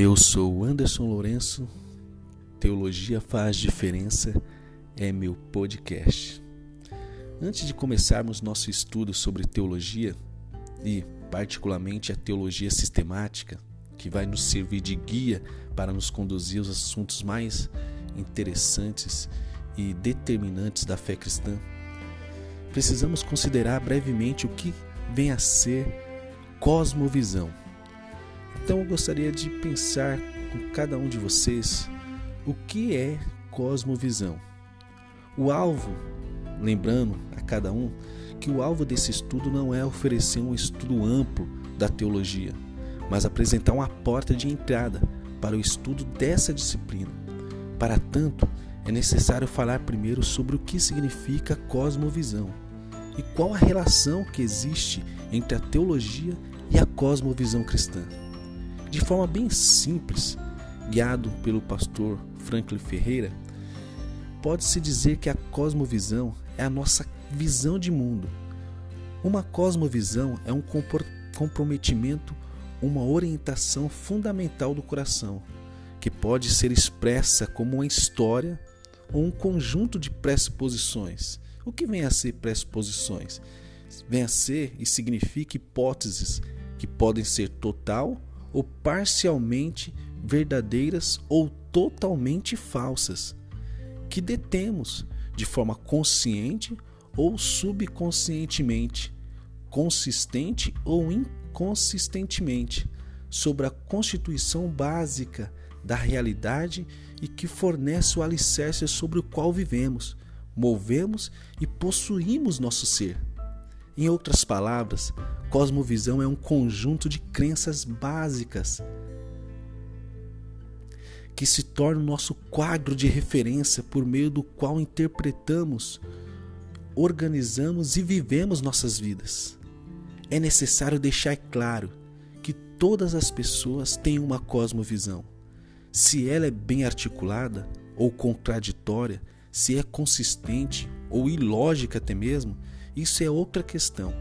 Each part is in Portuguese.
Eu sou Anderson Lourenço, Teologia Faz Diferença é meu podcast. Antes de começarmos nosso estudo sobre teologia, e particularmente a teologia sistemática, que vai nos servir de guia para nos conduzir aos assuntos mais interessantes e determinantes da fé cristã, precisamos considerar brevemente o que vem a ser cosmovisão. Então eu gostaria de pensar com cada um de vocês o que é cosmovisão. O alvo, lembrando a cada um que o alvo desse estudo não é oferecer um estudo amplo da teologia, mas apresentar uma porta de entrada para o estudo dessa disciplina. Para tanto, é necessário falar primeiro sobre o que significa cosmovisão e qual a relação que existe entre a teologia e a cosmovisão cristã de forma bem simples, guiado pelo pastor Franklin Ferreira, pode-se dizer que a cosmovisão é a nossa visão de mundo. Uma cosmovisão é um comprometimento, uma orientação fundamental do coração, que pode ser expressa como uma história ou um conjunto de pressuposições. O que vem a ser pressuposições? Vem a ser e significa hipóteses que podem ser total ou parcialmente verdadeiras ou totalmente falsas, que detemos de forma consciente ou subconscientemente, consistente ou inconsistentemente, sobre a constituição básica da realidade e que fornece o alicerce sobre o qual vivemos, movemos e possuímos nosso ser. Em outras palavras, cosmovisão é um conjunto de crenças básicas que se torna o nosso quadro de referência por meio do qual interpretamos, organizamos e vivemos nossas vidas. É necessário deixar claro que todas as pessoas têm uma cosmovisão. Se ela é bem articulada ou contraditória, se é consistente ou ilógica até mesmo, isso é outra questão.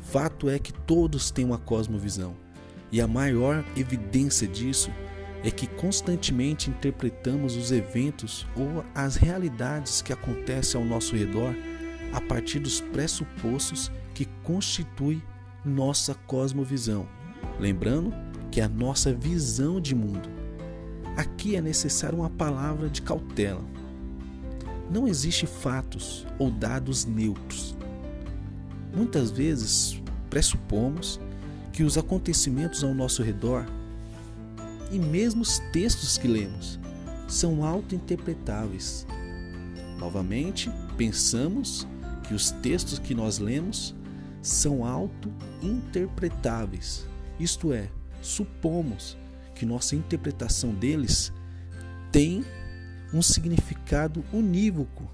Fato é que todos têm uma cosmovisão, e a maior evidência disso é que constantemente interpretamos os eventos ou as realidades que acontecem ao nosso redor a partir dos pressupostos que constituem nossa cosmovisão. Lembrando que é a nossa visão de mundo. Aqui é necessária uma palavra de cautela. Não existe fatos ou dados neutros. Muitas vezes pressupomos que os acontecimentos ao nosso redor e mesmo os textos que lemos são auto-interpretáveis. Novamente, pensamos que os textos que nós lemos são auto-interpretáveis, isto é, supomos que nossa interpretação deles tem um significado unívoco,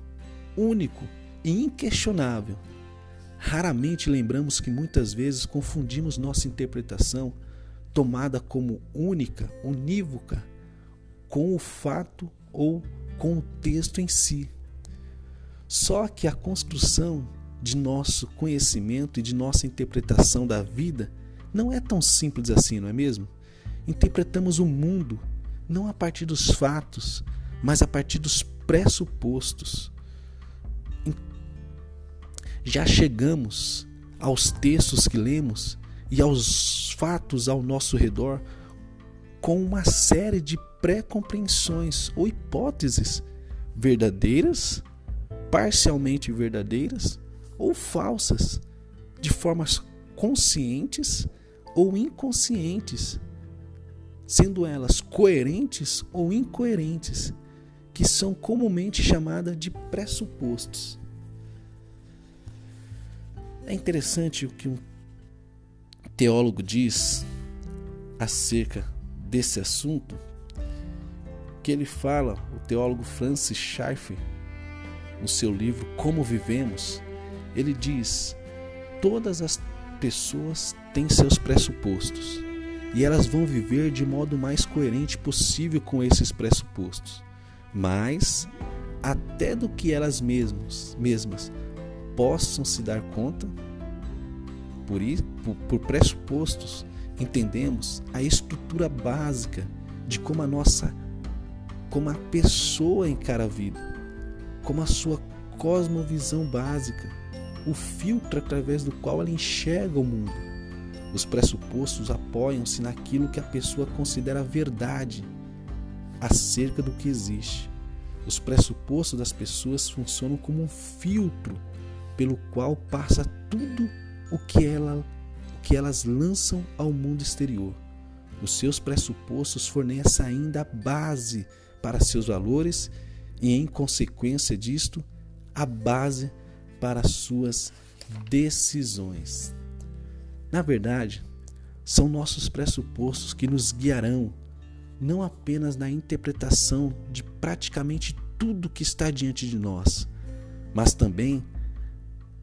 único e inquestionável. Raramente lembramos que muitas vezes confundimos nossa interpretação, tomada como única, unívoca, com o fato ou com o texto em si. Só que a construção de nosso conhecimento e de nossa interpretação da vida não é tão simples assim, não é mesmo? Interpretamos o mundo não a partir dos fatos, mas a partir dos pressupostos já chegamos aos textos que lemos e aos fatos ao nosso redor com uma série de pré-compreensões ou hipóteses verdadeiras, parcialmente verdadeiras ou falsas, de formas conscientes ou inconscientes, sendo elas coerentes ou incoerentes, que são comumente chamadas de pressupostos. É interessante o que um teólogo diz acerca desse assunto, que ele fala, o teólogo Francis Schaeffer, no seu livro Como Vivemos, ele diz: todas as pessoas têm seus pressupostos e elas vão viver de modo mais coerente possível com esses pressupostos. Mas até do que elas mesmas, mesmas possam se dar conta, por, por, por pressupostos, entendemos a estrutura básica de como a nossa, como a pessoa encara a vida, como a sua cosmovisão básica, o filtro através do qual ela enxerga o mundo. Os pressupostos apoiam-se naquilo que a pessoa considera verdade acerca do que existe. Os pressupostos das pessoas funcionam como um filtro pelo qual passa tudo o que, ela, o que elas lançam ao mundo exterior. Os seus pressupostos fornecem ainda a base para seus valores e, em consequência disto, a base para suas decisões. Na verdade, são nossos pressupostos que nos guiarão não apenas na interpretação de praticamente tudo que está diante de nós, mas também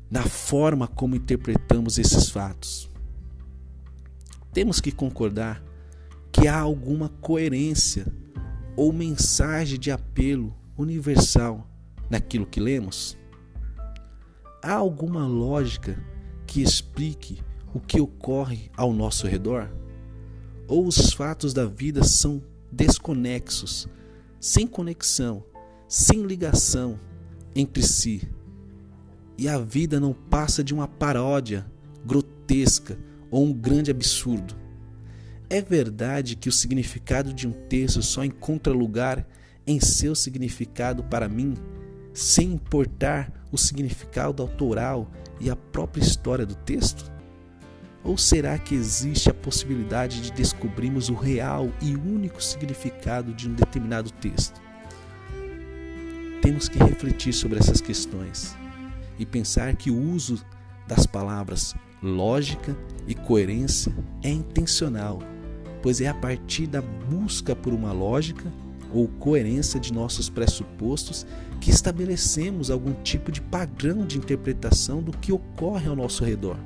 na forma como interpretamos esses fatos. Temos que concordar que há alguma coerência ou mensagem de apelo universal naquilo que lemos? Há alguma lógica que explique o que ocorre ao nosso redor? Ou os fatos da vida são desconexos, sem conexão, sem ligação entre si? E a vida não passa de uma paródia grotesca ou um grande absurdo. É verdade que o significado de um texto só encontra lugar em seu significado para mim, sem importar o significado autoral e a própria história do texto? Ou será que existe a possibilidade de descobrirmos o real e único significado de um determinado texto? Temos que refletir sobre essas questões e pensar que o uso das palavras lógica e coerência é intencional, pois é a partir da busca por uma lógica ou coerência de nossos pressupostos que estabelecemos algum tipo de padrão de interpretação do que ocorre ao nosso redor.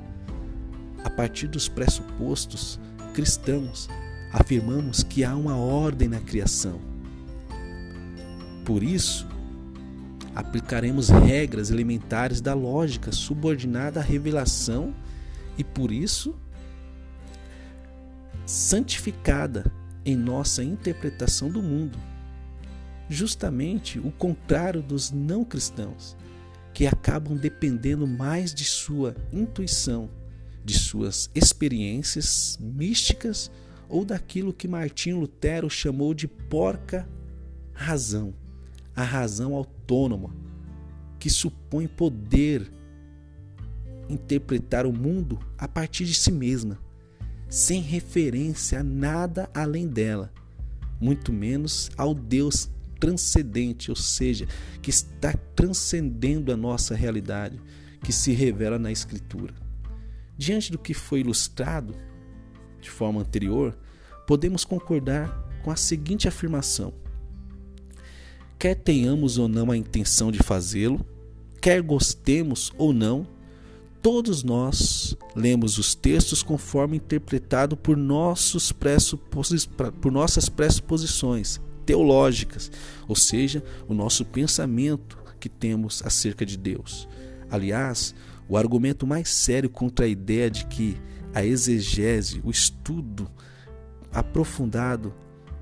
A partir dos pressupostos cristãos, afirmamos que há uma ordem na criação. Por isso, aplicaremos regras elementares da lógica subordinada à revelação e, por isso, santificada em nossa interpretação do mundo justamente o contrário dos não cristãos, que acabam dependendo mais de sua intuição, de suas experiências místicas ou daquilo que Martinho Lutero chamou de porca razão, a razão autônoma, que supõe poder interpretar o mundo a partir de si mesma, sem referência a nada além dela, muito menos ao Deus transcendente, ou seja, que está transcendendo a nossa realidade, que se revela na Escritura. Diante do que foi ilustrado de forma anterior, podemos concordar com a seguinte afirmação: quer tenhamos ou não a intenção de fazê-lo, quer gostemos ou não, todos nós lemos os textos conforme interpretado por, nossos por nossas pressuposições teológicas, ou seja, o nosso pensamento que temos acerca de Deus. Aliás, o argumento mais sério contra a ideia de que a exegese, o estudo aprofundado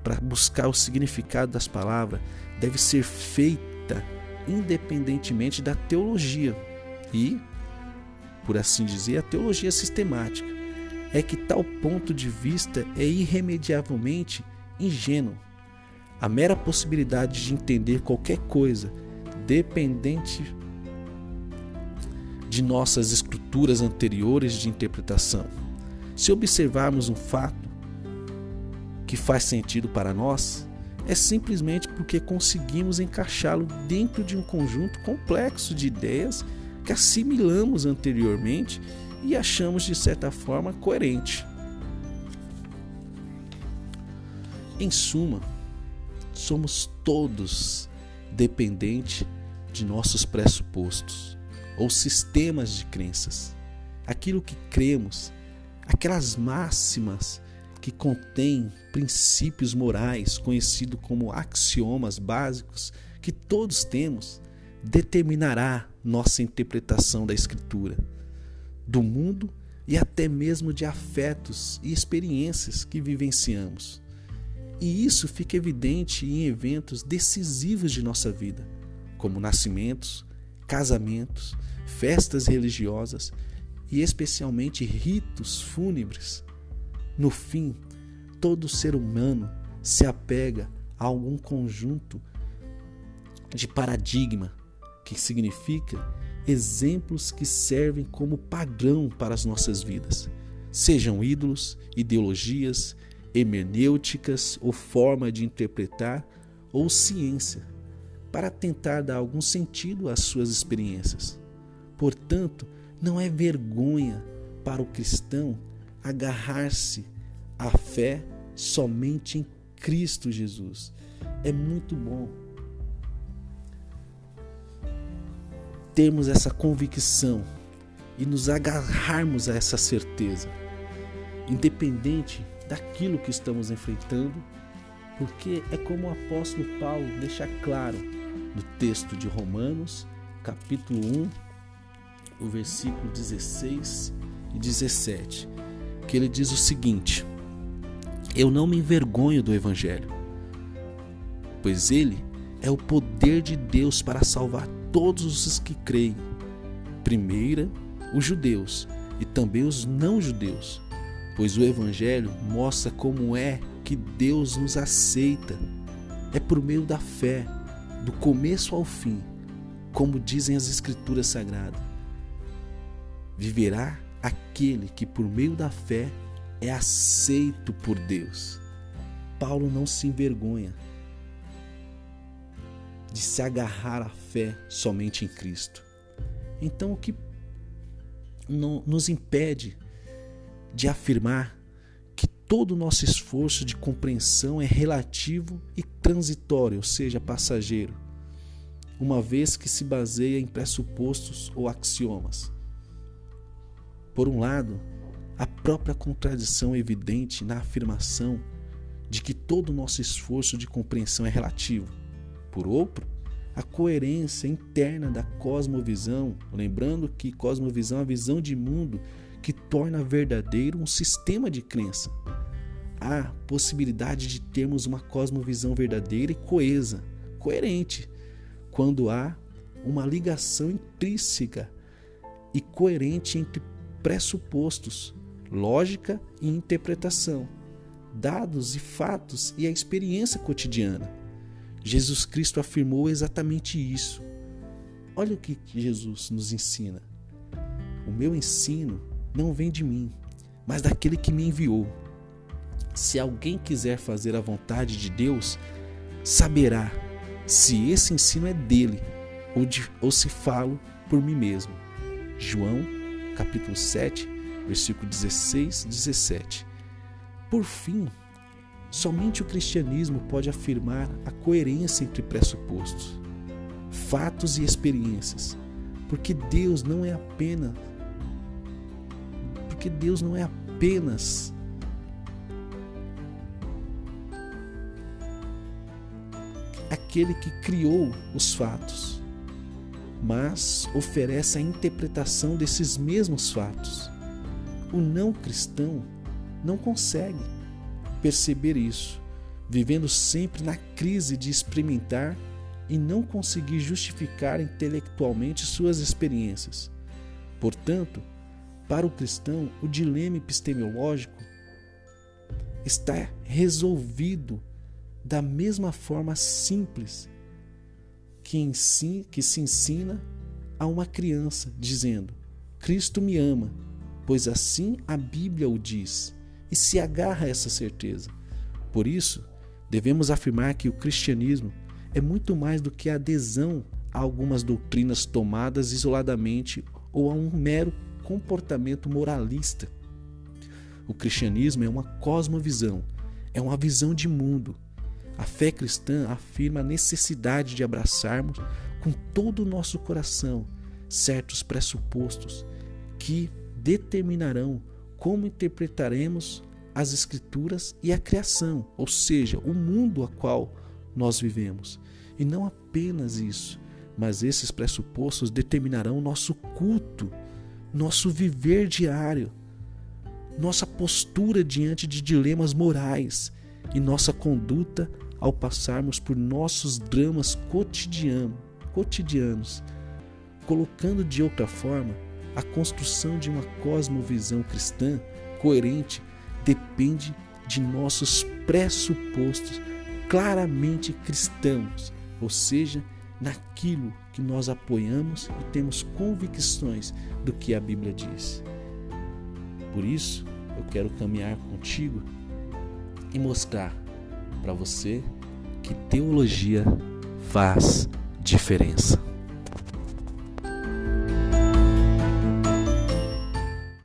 para buscar o significado das palavras, deve ser feita independentemente da teologia e, por assim dizer, a teologia sistemática. É que tal ponto de vista é irremediavelmente ingênuo a mera possibilidade de entender qualquer coisa, dependente de nossas estruturas anteriores de interpretação. Se observarmos um fato que faz sentido para nós, é simplesmente porque conseguimos encaixá-lo dentro de um conjunto complexo de ideias que assimilamos anteriormente e achamos de certa forma coerente. Em suma, somos todos dependentes de nossos pressupostos ou sistemas de crenças. Aquilo que cremos, aquelas máximas que contêm princípios morais, conhecido como axiomas básicos, que todos temos, determinará nossa interpretação da Escritura, do mundo e até mesmo de afetos e experiências que vivenciamos. E isso fica evidente em eventos decisivos de nossa vida, como nascimentos, casamentos, festas religiosas e especialmente ritos fúnebres. No fim, todo ser humano se apega a algum conjunto de paradigma, que significa exemplos que servem como padrão para as nossas vidas, sejam ídolos, ideologias, hermenêuticas ou forma de interpretar ou ciência, para tentar dar algum sentido às suas experiências. Portanto, não é vergonha para o cristão agarrar-se à fé somente em Cristo Jesus. É muito bom termos essa convicção e nos agarrarmos a essa certeza, independente daquilo que estamos enfrentando, porque é como o apóstolo Paulo deixa claro no texto de Romanos, capítulo 1, o versículo 16 e 17, que ele diz o seguinte: Eu não me envergonho do evangelho, pois ele é o poder de Deus para salvar todos os que creem. Primeira, os judeus e também os não-judeus, pois o Evangelho mostra como é que Deus nos aceita. É por meio da fé, do começo ao fim, como dizem as Escrituras Sagradas. Viverá aquele que, por meio da fé, é aceito por Deus. Paulo não se envergonha de se agarrar à fé somente em Cristo. Então, o que nos impede de afirmar que todo o nosso esforço de compreensão é relativo e transitório, ou seja, passageiro, uma vez que se baseia em pressupostos ou axiomas. Por um lado, a própria contradição evidente na afirmação de que todo o nosso esforço de compreensão é relativo. Por outro, a coerência interna da cosmovisão, lembrando que cosmovisão é a visão de mundo que torna verdadeiro um sistema de crença. Há possibilidade de termos uma cosmovisão verdadeira e coesa, coerente, quando há uma ligação intrínseca e coerente entre pressupostos, lógica e interpretação, dados e fatos e a experiência cotidiana. Jesus Cristo afirmou exatamente isso. Olha o que Jesus nos ensina. O meu ensino não vem de mim, mas daquele que me enviou. Se alguém quiser fazer a vontade de Deus, saberá se esse ensino é dele ou, de, ou se falo por mim mesmo. João, capítulo 7, versículo 16 17. Por fim, somente o cristianismo pode afirmar a coerência entre pressupostos, fatos e experiências, porque Deus não é apenas porque Deus não é apenas aquele que criou os fatos, mas oferece a interpretação desses mesmos fatos. O não cristão não consegue perceber isso, vivendo sempre na crise de experimentar e não conseguir justificar intelectualmente suas experiências. Portanto, para o cristão, o dilema epistemológico está resolvido da mesma forma simples que, ensina, que se ensina a uma criança, dizendo: Cristo me ama, pois assim a Bíblia o diz, e se agarra a essa certeza. Por isso, devemos afirmar que o cristianismo é muito mais do que a adesão a algumas doutrinas tomadas isoladamente ou a um mero comportamento moralista. O cristianismo é uma cosmovisão, é uma visão de mundo. A fé cristã afirma a necessidade de abraçarmos com todo o nosso coração certos pressupostos que determinarão como interpretaremos as Escrituras e a criação, ou seja, o mundo a qual nós vivemos. E não apenas isso, mas esses pressupostos determinarão nosso culto nosso viver diário, nossa postura diante de dilemas morais e nossa conduta ao passarmos por nossos dramas cotidiano, cotidianos, colocando de outra forma, a construção de uma cosmovisão cristã coerente depende de nossos pressupostos claramente cristãos, ou seja, naquilo que nós apoiamos e temos convicções do que a Bíblia diz. Por isso, eu quero caminhar contigo e mostrar para você que teologia faz diferença.